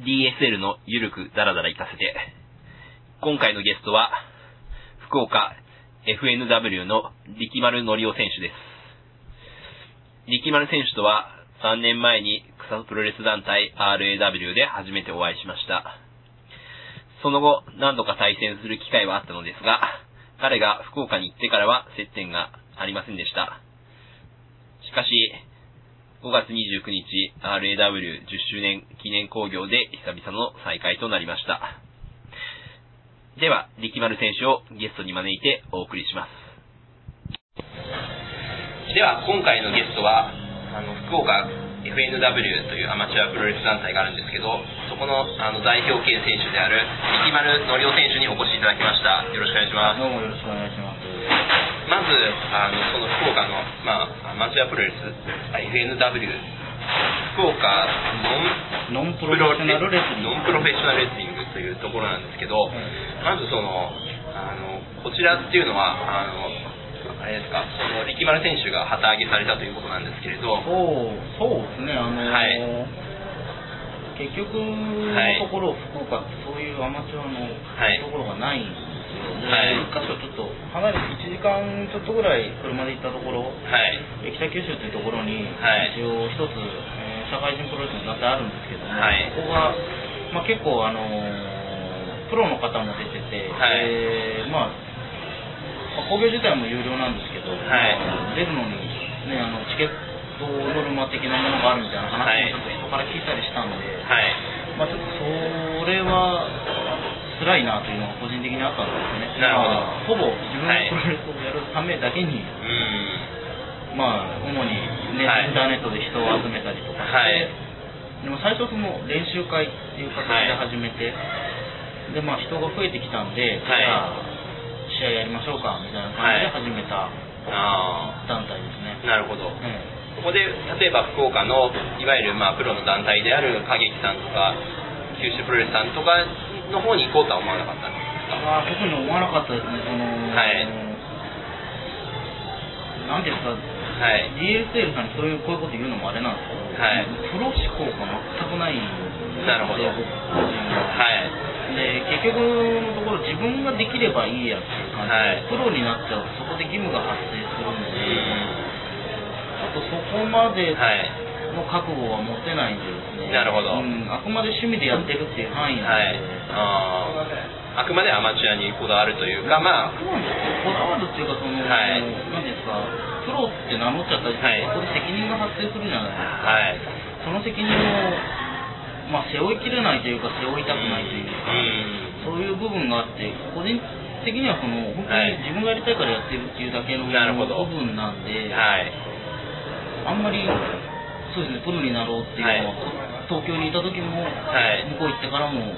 DSL のゆるくダラダラ行かせて。今回のゲストは、福岡 FNW の力丸のりお選手です。力丸選手とは3年前に草のプロレス団体 RAW で初めてお会いしました。その後、何度か対戦する機会はあったのですが、彼が福岡に行ってからは接点がありませんでした。しかし、5月29日 RAW10 周年記念興行で久々の再会となりました。では、力丸選手をゲストに招いてお送りします。では、今回のゲストは、あの、福岡 FNW というアマチュアプロレス団体があるんですけど、そこのあの代表系選手である力丸のりお選手にお越しいただきました。よろしくお願いします。どうもよろしくお願いします。まず、あの、その福岡の、まあ、アマチュアプロレス、FNW、福岡ノンノンプロフェッショナルレスリングノンプロフェッショナルレスリングというところなんですけど、まずその、あの、こちらっていうのは、あの、あれですか、その力丸選手が旗揚げされたということなんですけれど、そう、そうですね、あのーはい。結局のところ、福岡ってそういうアマチュアのはい。ところがないんですよ。で、はい。一箇所ちょっと離れて1時間ちょっとぐらい車で行ったところ、はい、北九州というところに、はい。一応一つ、えー社会人プロレスの団体あるんですけども、はい。ここが、まあ、結構、あのープロの方も出てて、はい。でまあ、まあ興行自体も有料なんですけど、はい。まあ出るのに、ね、あのチケットノルマ的なものがあるみたいな話もちょっと人から聞いたりしたんで、はい、まあ、ちょっとそれは辛いなというのが個人的にあったんですよね。なるほど。まあほぼ自分のプロレスをやるためだけに、うまあ、主にね、はい。インターネットで人を集めたりとかして、はい。でも最初その練習会っていう形で始めて、でまあ人が増えてきたんで、はい。じゃあ試合やりましょうかみたいな感じで始めた団体ですね。あ、なるほど。えそこで例えば福岡のいわゆるまあプロの団体である歌劇さんとか九州プロレスさんとかの方に行こうとは思わなかったんですえかまあ、特に思わなかったですね、その、はい。なんていうんですか、はい、DSL さんにそういうこういうこと言うのもあれなんですけど、はい。プロ志向が全くないんですなるほど。僕個人は。はい。で結局のところ自分ができればいいやっていう感じで、はい。プロになっちゃうとそこで義務が発生するのうで、ん。ちょっとそこまではいの覚悟は持てないんでですね、なるほど。うん、あくまで趣味でやってるっていう範囲なはい。ので、あー。あくまでアマチュアにこだわるというかまあ。そうなんですよこだわるっていうかその、はい。なんですかプロって名乗っちゃったりと、はい。そこで責任が発生するじゃないですか、はい。その責任を、まあ、背負いきれないというか背負いたくないというか、うん。そういう部分があって、個人的にはその本当はい。に自分がやりたいからやってるっていうだけの部分なんで、はい。あんまりそうですね、プロになろうっていうのは、東京にいた時も、はい。向こう行ってからも考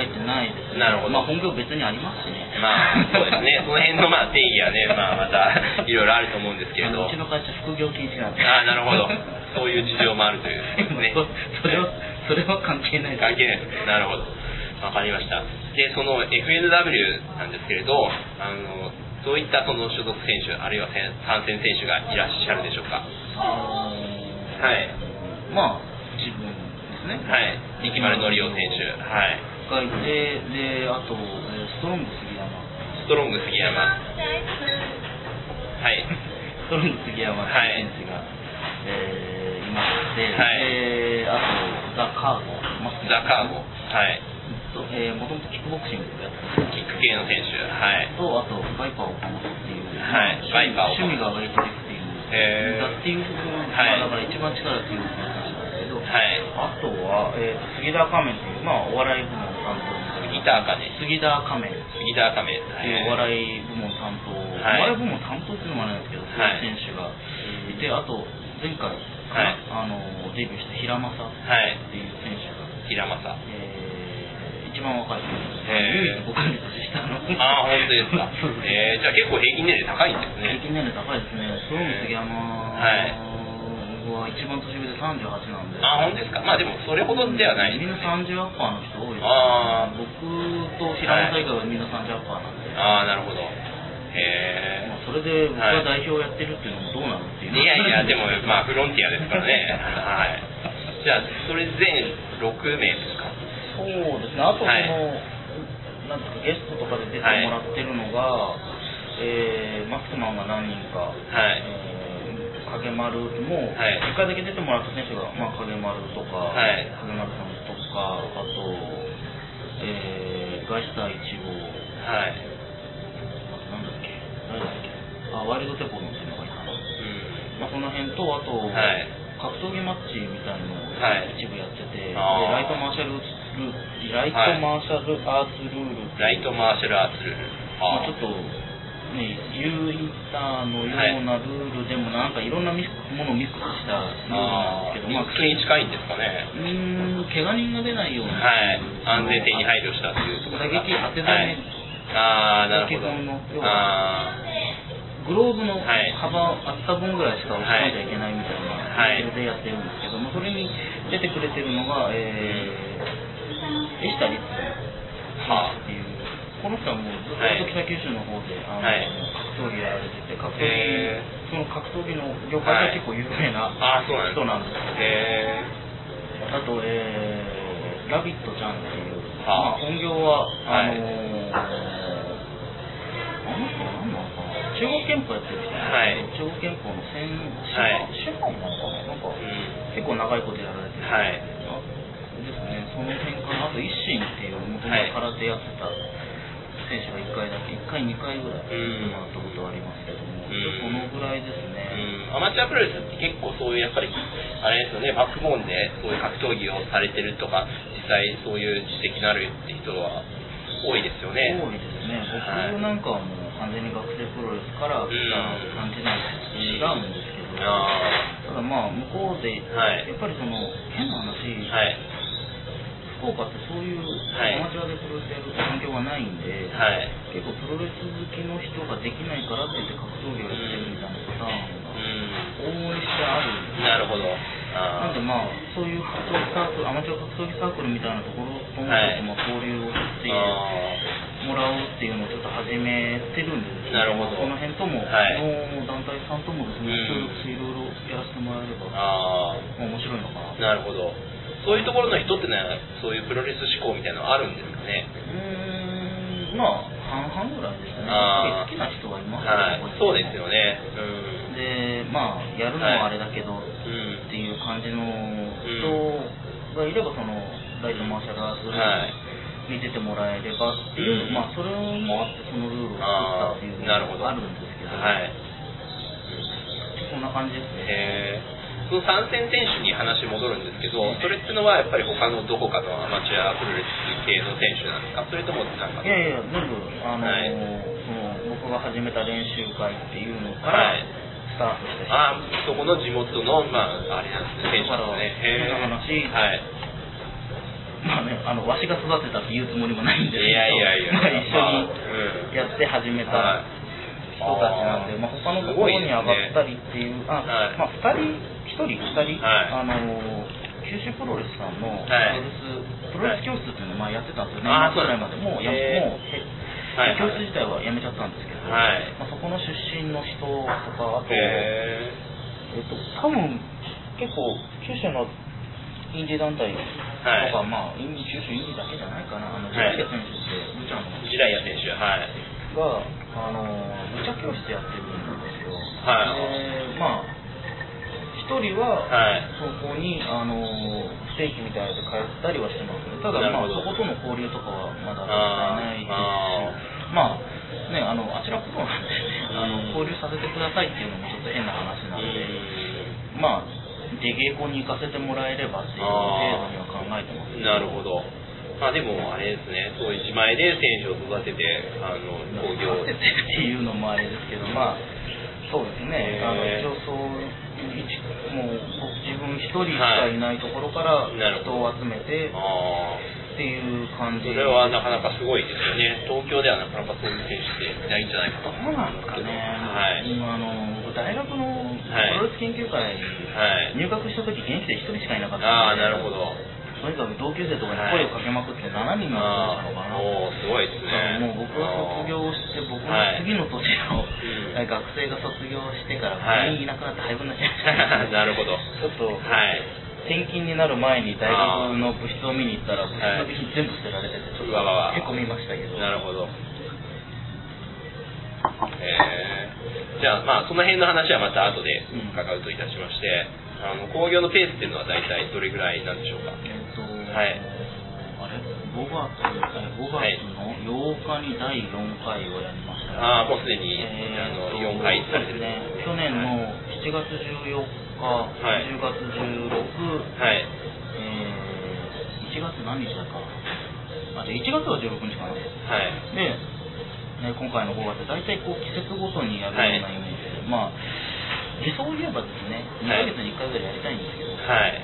えてないですね。なるほど。まあ本業別にありますしね。まあそうですね。その辺のまあ定義はねまあまた いろいろあると思うんですけれど。うちの会社副業禁止なんで。ああなるほど。そういう事情もあるというね。そそれは、それは関係ないです。関係ないです。なるほど。わかりました。でその FNW なんですけれどあのそういったその所属選手あるいは参戦選手がいらっしゃるでしょうか？あのーはい。まあ、自分ですね。はい。力丸のりお選手。はい。がいて、で、あと、えーストロング杉山。ストロング杉山。はい。ストロング杉山選手が、えーいまして、はい。であと、ザ・カーゴ、ザ・カーゴ。はい。と、えー、もともとキックボクシングをやってた。キック系の選手。はい。と、あと、バイパー岡本っていう、はい。バイパー岡本趣味がウェイトリフティングへーだっていう部分が、はいだから一番力強い選手なんですけど、はい。あとは、えー、杉田仮面っていう、まあ、お笑い部門担当。杉田茜杉田仮面杉田亀。っていうお笑い部門担当、はい。お笑い部門担当っていうのもあれなんですけど、はい。選手がいて、あと、前回かな、あのデビューした平正っはいていう選手が、平正えー、一番若い。選手へー。唯一僕より年下の。ああ本当ですか。えー、じゃあ結構平均年齢高いんですね。平均年齢高いですね。ストロング杉山はいは一番年上で38なんで。あ本当ですか。まあでもそれほどではないみんな30アッパーの人多いです、あー。僕と平正以外はみんな30アッパーなんで。ああなるほど。へまあ、それで僕が代表をやってるっていうのもどうなのっていう。えいやいやでもまあフロンティアですからね。はい。じゃあそれ全6名ですかそうですね、あとその、はい。なんゲストとかで出てもらってるのが、えーマスクマンが何人か、はい。えー影丸も、はい。1回だけ出てもらった選手が、まあ、影丸とか、はい。影丸さんとか、あと、えーガイスター1号、はい。なんだっけ、誰だっけ、あ、ワイルドテポロンっていうのがいたな。うん。まあ、その辺と、あと、はい。格闘技マッチみたいのをはい。一部やってて、であー。ライトマーシャルルーライトマーシャルアーツルールっていう。ライトマーシャルアーツルール。まあ、ちょっと、ね、ユーインターのようなルールでもなんかいろんなものをミックスしたルールなんですけど、まあ、普通に近いんですかね。うーん、怪我人が出ないように、はい。安全性に配慮したっていうところが。打撃当てはい止め、ああ、なるほど。あグローブのはい。幅、厚さ分ぐらいしか押し込んじゃいけないみたいなはい。ルールでやってるんですけども、それに出てくれてるのが、えー、エシタリッツはあっていう、この人はもうずっとはい北九州の方で、あのはい。格闘技やられてて、格闘へ技、その格闘技の業界では結構有名な人なんですよ。へあと、えー、ラビットちゃんっていう、はあまあ、本業は、はいあのーあの人は何なのかな。中国憲法やってる人なんですけど、中国憲法の先はい。司法なのかな。なんか、うん。結構長いことやられてる、はいその辺かな、あと一心っていう、もともと空手やってた選手が1回だけ、1回、2回ぐらいもらったことはありますけども、うんそのぐらいですね。うん、アマチュアプロレスって結構そういうやっぱりあれですよねバックボーンでそういう格闘技をされてるとか実際そういう実績のあるって人は多いですよね。多いですね、はい。僕なんかはもう完全に学生プロレスから来た感じなんで違うんですけど、あただまあ向こうで、はい。やっぱりその変な話、あはい福岡ってそういうはい。アマチュアでプロレスやる環境がないんで、はい。結構プロレス好きの人ができないからって言って格闘技をやってるみたいなパターンうが往々にしてある。んでなるほど。あなんでまあそういう格闘技サークルアマチュア格闘技サークルみたいなところともちょはいっとまあ交流をしてあもらおうっていうのをちょっと始めてるんでですねなるほど。その辺とも、はい。の団体さんともですね、うん。協力していろいろやらせてもらえれば、あまあ面白いのかなあなるほどそういうところの人ってのはそういうプロレス志向みたいなのあるんですかね。うーんまあ半々ぐらいですね。好きな人はいますはい。そうですよね。うん。でまあやるのはあれだけど、うんっていう感じの人がいればそのライトマーシャルアーツルはい。に出てもらえればっていう、うん。まあそれもあってそのルールを作ったっていうのあー。なるほど。があるんですけど。はい。そんな感じですねその参戦選手に話戻るんですけど、それってのはやっぱり他のどこかのアマチュアプロレス系の選手なんですか？それともなんかいやいや全部あの、はい。その僕が始めた練習会っていうのからはい。スタートした。人、あーそこの地元の、まあ、あれなんですね、選手なんですね。へ話。はい。まあねあのわしが育てたっていうつもりもないんですけどいやいやいや。まあ、一緒にやって始めたはい。人たちなんで、まあ、他のところに上がったりっていう、あはい。まあ、2人、1人、2人、はい。あの九州プロレスさんのプはい。ロレス、プロレス教室っていうのをまあやってたんですよね、あー年末ぐらいまで、もうやへーもう教室自体はやめちゃったんですけど、はい。まあ、そこの出身の人とか、あと、へえっと、多分結構、九州のインディー団体とか、はい。まあ、イン九州インディーだけじゃないかな、あのジ選手って、ルチャンのージライア選手、はい。が、あの武者教室やってるんですよ。はい。で、まあ、一人は、はい。そこに、あの不定期みたいなので通ったりはしてますね。ただ、まあ、そことの交流とかはまだあーないですし。あ、まあ、ね、あの、あちらプロなんで、ね、あの、交流させてくださいっていうのもちょっと変な話なんで、まあ、出稽古に行かせてもらえればっていう程度には考えてます。なるほど。まあでも、あれですね、そういう自前で選手を育てて、あの、工業。育ててっていうのもあれですけど、まあ、そうですね、あの一応そうもう僕自分一人しかいないところから人を集めてっあていう感あ、じそれはなかなかすごいですよね。東京ではなかなかそういう選手っていないんじゃないかとどうなんですかね、はい。今あの僕大学のはいプロレス研究会、はい。入学した時現役で一人しかいなかったああ、んでなるほど。とにかく同級生とかに声をかけまくって7人のあったのかな。すごいですね。もう僕が卒業して、僕のはい次の年の、うん学生が卒業してからはい全員いなくなって廃部になっちゃいました、なるほど。ちょっと、はい。転勤になる前に大学の部室を見に行ったら部室の備品全部捨てられててちょっとへこみましたけどなるほど。えー、じゃあまあその辺の話はまた後で伺うといたしまして、あの興行のペースっていうのは大体どれぐらいなんでしょうか？えっと、はいあれ？5月え5はい月の8日に第4回をやりましたよああもうすでに、えあのーと4回されてる。ね去年の7月14日、はい10月16、はい。えー1月何日だかあじゃあ1月は16日かなで、はい。ね、今回の5月大体こう季節ごとにやるようなイメージで、まあ理想を言えばですね2ヶ月に1回ぐらいやりたいんですけど、はい。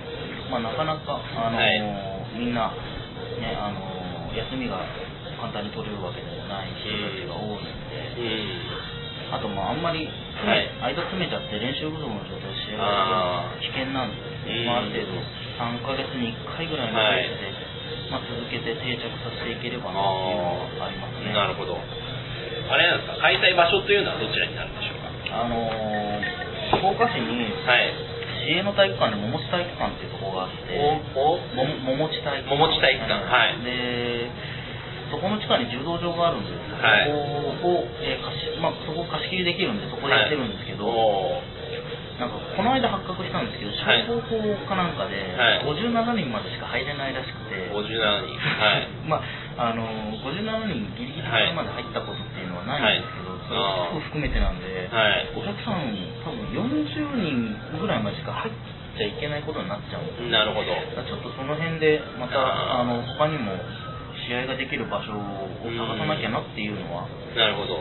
まあ、なかなか、あのーはいみんな、ねあのー休みが簡単に取れるわけでもない人たちが多いんで、うん。あとまああんまり詰め、間詰めちゃって練習不足の状態で試合があー危険なんで、うんまあ、ある程度3ヶ月に1回ぐらいのペースで、まあ、続けて定着させていければなっていうのはありますね。なるほど。あれなんですか、開催場所というのはどちらになるんでしょうか？あのー福岡市にはい。市営の体育館で桃地体育館っていうところがあって、お、お、も桃地体育桃地体育館はい。でそこの地下に柔道場があるんですけど、はい。そこを、えー貸しまあ、そこ貸し切りできるんでそこでやってるんですけど、おなんかこの間発覚したんですけどはい。消防法かなんかではい。57人までしか入れないらしくて、57人。はい。まああの57人ギリギリはいまで入ったことっていうのはないんですけど、含めてなんで、はい。お客さん多分40人ぐらいまでしか入っちゃいけないことになっちゃうんでなるほど。ちょっとその辺でまたあの他にも試合ができる場所を探さなきゃなっていうのはなるほど。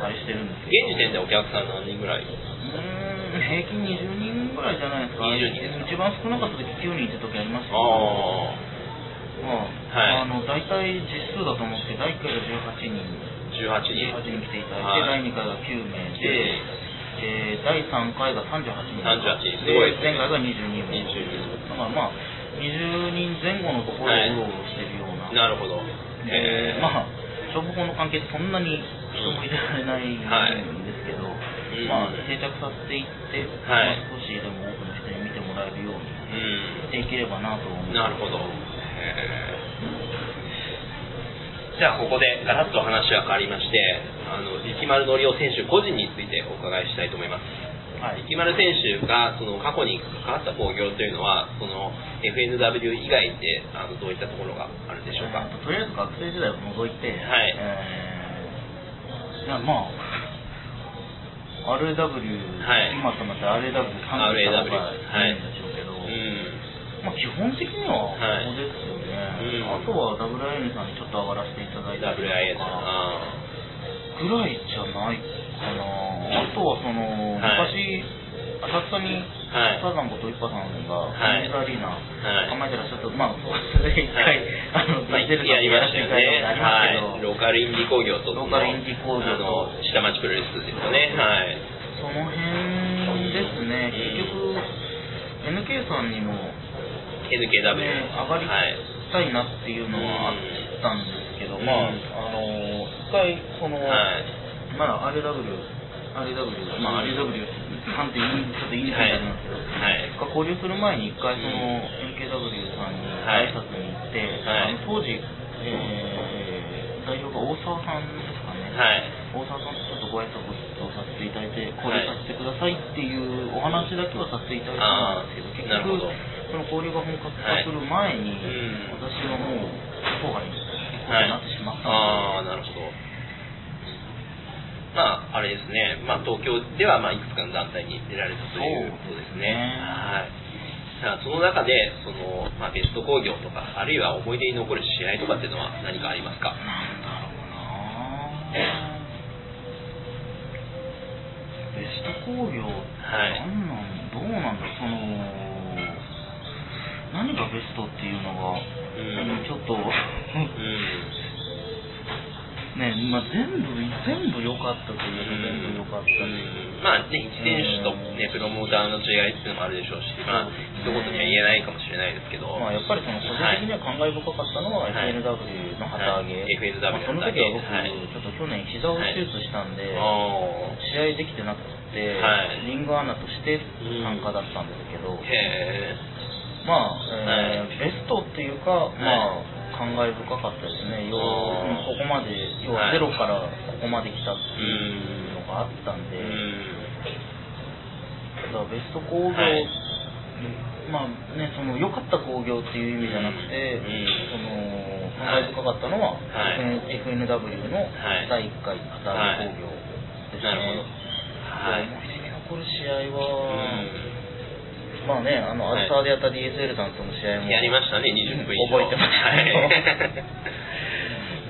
あれしてるんですけど。現時点でお客さん何人ぐらい？うーん平均20人ぐらいじゃないですか。20人ですか？一番少なかった時9人って時ありましたけど。あまはい。あ、あの大体実数だと思って第1回が18人あ、18人。18人来ていただいて、はい。第2回が9名で、えー第3回が38人38人。すでごいね。前回が22名。22だからまあ20人前後のところをはい。うろうろしてるような、なるほど。でえー。まあ消防法の関係でそんなに人も入れられないんはいですけど、ん。まあ定着させていって、はい。まあ、少しでも多くの人に見てもらえるようにうん。していければなと思うなるほど。えーじゃあここでガラッと話は変わりまして、あの力丸のりお選手個人についてお伺いしたいと思います。はい力丸選手がその過去に関わった興行というのは、その FNW 以外であのどういったところがあるんでしょうか？えーととりあえず学生時代を除いて、はいえーいやまあ RAW、はい今となって RAW 3はいったんでしょうけど、うん。まあ、基本的にははいここですよね、うん。あとは WIN さんにちょっと上がらせていただいたり WIA ぐらいじゃないかな。あとはその、はい。昔浅草にはい。サザンこと一派さんがはい。ミズアリーナはい。構えてらっしゃった、まあ それで一回、あのまあ、出てるやりましたよね。ありますけど、はい。ローカルインディ工業と、ローカルインディ工業と。下町プロレスですよね。はい。その辺ですね、結局、NK さんにも、NKW。ね、上がりはい。たいなっていうのはあったんですけど、うんまあ、あの、一回、その、はい。まだ RW、RW、まあ、うん RW さんってちょっと言いにくいんですけど、はい。が交流する前に一回そのうん NKW さんにはい挨拶に行って、はい当時、えー代表が大沢さんですかね、はい。大沢さんとちょっとご挨拶をさせていただいて交流させてくださいっていうお話だけはさせていただいたんですけどあーなるほど結局その交流が本格化する前に、うん私はもう後輩に行くことになってしまったああ、ので、なるほど。まあ、あれですね。まあ、東京では、まあ、いくつかの団体に出られたということですね。はい。さあその中で、その、まあ、ベスト工業とか、あるいは思い出に残る試合とかっていうのは何かありますか？なんだろうなベスト工業はいなんなんどう？なんだその何がベストっていうのが、ん。ちょっとうん。ねまあ全部全部良かったというか全部良かったし、うんまあね、一選手と、ね、プロモーターの違いっていうのもあるでしょうし、まあ、一言には言えないかもしれないですけど、まあ、やっぱりその個人的には感慨深かったのははい。FNW の旗揚げ、はい FNW まあその時は僕、はい。ちょっと去年膝を手術したんで、あ試合できてなくて、はい。リングアナとして参加だったんですけど、まあ、えーベストっていうか、まあ、感慨深かったですね。要は、ここまで、要ははい。ゼロからここまで来たっていうのがあったんで、だからベスト工業、はい。まあね、その良かった工業っていう意味じゃなくて、うん。その感慨深かったのは、はい。FN FNW のはい。第1回カタール工業ですね。はい。思い出に残る試合うは、んまあね、あの、はい。アルサーでやった DSL さんとの試合も。やりましたね、20分以上。覚えてますはいけど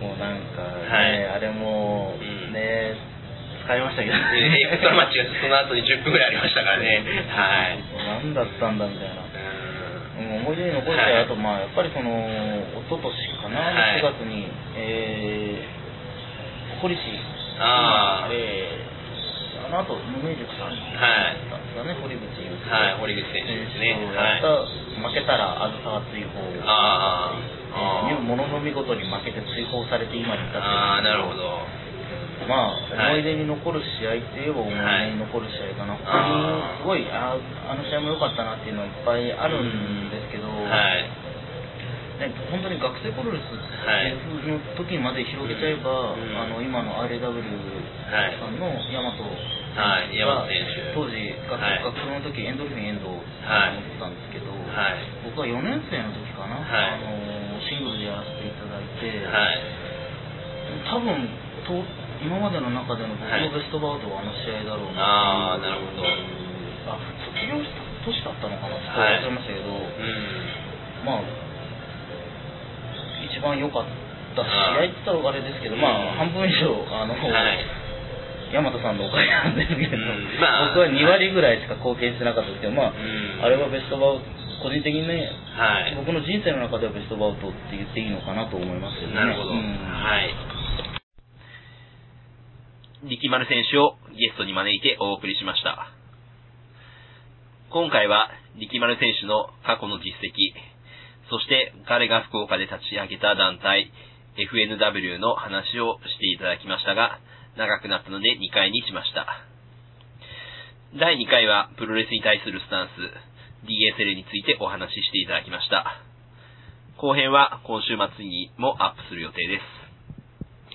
もうなんかね、はい。あれもうん。ね、使いましたけどエクストラマッチがその後に10分ぐらいありましたからね。はい。何だったんだみたいな。思い出に残る試合、はい。あとまあやっぱりその一昨年かな、はい。4月に、えー、堀市あー。えー、あの後無名塾さんだったんですかね、堀口優介はい、堀口選手ですね。はい。負けたらあずさは追放あーあーえーものの見事に負けて追放されて今に至ってるあー、なるほど。まあ、はい思い出に残る試合って言えば思い出に残る試合かな、はい他にすごいあーあの試合も良かったなっていうのはいっぱいあるんですけど、はい。ね、本当に学生プロレスの時まで広げちゃえば、うんあの今の RAW はいさんの大和はい大和選手。当時学,、はい。学生の時エンドルフィン遠藤はい。持ってたんですけど、はい。僕は4年生の時かな、はい。あのシングルでやらせていただいて、はい。多分と今までの中での僕はい。のベストバウトはあの試合だろうなあーなるほど。あ卒業した年だったのかなちょっとはい。忘れましたけど、うん。まあ一番良かった試合って言ったらあれですけど、うん。まあ半分以上あの、はい。大和さんのおかげなんですけど、うんまあ僕は2割ぐらいしか貢献してなかったですけど、まあ、うんあれはベストバウト個人的にねはい。僕の人生の中ではベストバウトって言っていいのかなと思いますけどねなるほど。うんはい。力丸選手をゲストに招いてお送りしました。今回は力丸選手の過去の実績、そして彼が福岡で立ち上げた団体 FNW の話をしていただきましたが、長くなったので2回にしました。第2回はプロレスに対するスタンス、DSL についてお話ししていただきました。後編は今週末にもアップする予定です。